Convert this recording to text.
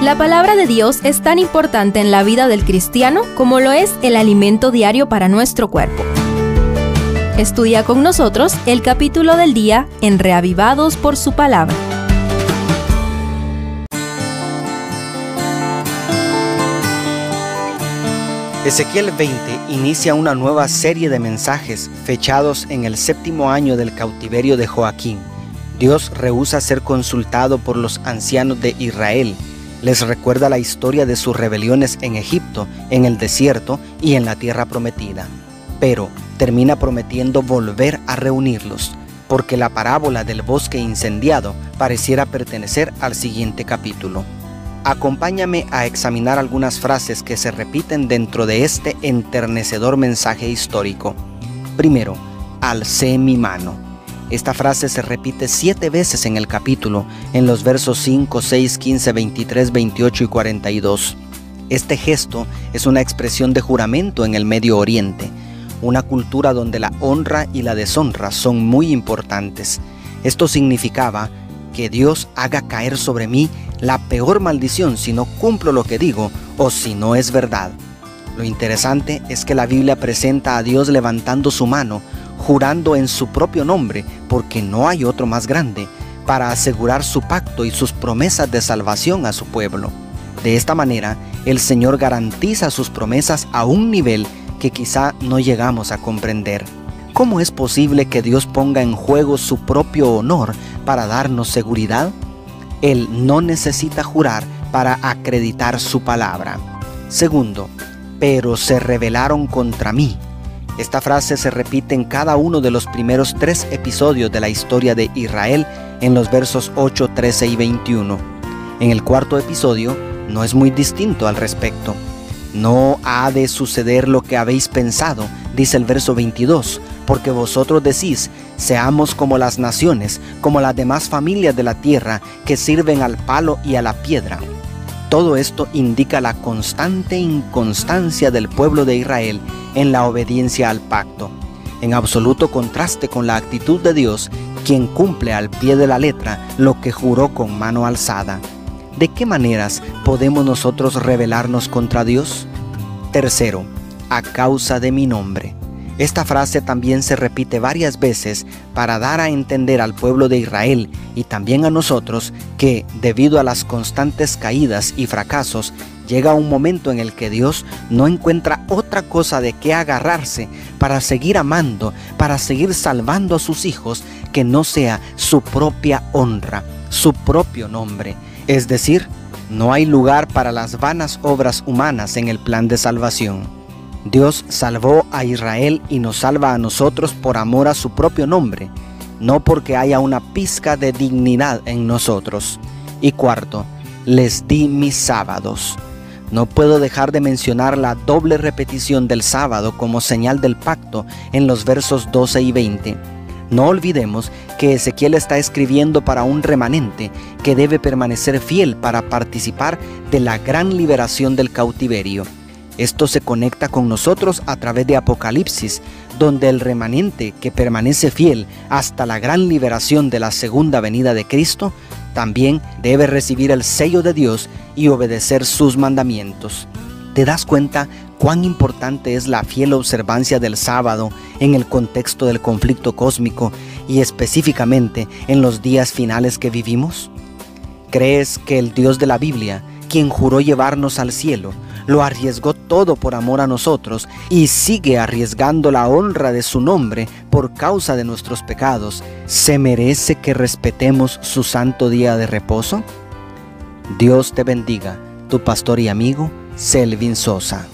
La palabra de Dios es tan importante en la vida del cristiano como lo es el alimento diario para nuestro cuerpo. Estudia con nosotros el capítulo del día en Reavivados por su palabra. Ezequiel 20 inicia una nueva serie de mensajes fechados en el séptimo año del cautiverio de Joaquín. Dios rehúsa ser consultado por los ancianos de Israel les recuerda la historia de sus rebeliones en Egipto, en el desierto y en la tierra prometida. Pero termina prometiendo volver a reunirlos, porque la parábola del bosque incendiado pareciera pertenecer al siguiente capítulo. Acompáñame a examinar algunas frases que se repiten dentro de este enternecedor mensaje histórico. Primero, alcé mi mano. Esta frase se repite siete veces en el capítulo, en los versos 5, 6, 15, 23, 28 y 42. Este gesto es una expresión de juramento en el Medio Oriente, una cultura donde la honra y la deshonra son muy importantes. Esto significaba que Dios haga caer sobre mí la peor maldición si no cumplo lo que digo o si no es verdad. Lo interesante es que la Biblia presenta a Dios levantando su mano jurando en su propio nombre, porque no hay otro más grande, para asegurar su pacto y sus promesas de salvación a su pueblo. De esta manera, el Señor garantiza sus promesas a un nivel que quizá no llegamos a comprender. ¿Cómo es posible que Dios ponga en juego su propio honor para darnos seguridad? Él no necesita jurar para acreditar su palabra. Segundo, pero se rebelaron contra mí esta frase se repite en cada uno de los primeros tres episodios de la historia de Israel en los versos 8, 13 y 21. En el cuarto episodio no es muy distinto al respecto. No ha de suceder lo que habéis pensado, dice el verso 22, porque vosotros decís, seamos como las naciones, como las demás familias de la tierra, que sirven al palo y a la piedra. Todo esto indica la constante inconstancia del pueblo de Israel en la obediencia al pacto, en absoluto contraste con la actitud de Dios, quien cumple al pie de la letra lo que juró con mano alzada. ¿De qué maneras podemos nosotros rebelarnos contra Dios? Tercero, a causa de mi nombre. Esta frase también se repite varias veces para dar a entender al pueblo de Israel y también a nosotros que, debido a las constantes caídas y fracasos, llega un momento en el que Dios no encuentra otra cosa de qué agarrarse para seguir amando, para seguir salvando a sus hijos, que no sea su propia honra, su propio nombre. Es decir, no hay lugar para las vanas obras humanas en el plan de salvación. Dios salvó a Israel y nos salva a nosotros por amor a su propio nombre, no porque haya una pizca de dignidad en nosotros. Y cuarto, les di mis sábados. No puedo dejar de mencionar la doble repetición del sábado como señal del pacto en los versos 12 y 20. No olvidemos que Ezequiel está escribiendo para un remanente que debe permanecer fiel para participar de la gran liberación del cautiverio. Esto se conecta con nosotros a través de Apocalipsis, donde el remanente que permanece fiel hasta la gran liberación de la segunda venida de Cristo, también debe recibir el sello de Dios y obedecer sus mandamientos. ¿Te das cuenta cuán importante es la fiel observancia del sábado en el contexto del conflicto cósmico y específicamente en los días finales que vivimos? ¿Crees que el Dios de la Biblia, quien juró llevarnos al cielo, lo arriesgó todo por amor a nosotros y sigue arriesgando la honra de su nombre por causa de nuestros pecados, ¿se merece que respetemos su santo día de reposo? Dios te bendiga, tu pastor y amigo, Selvin Sosa.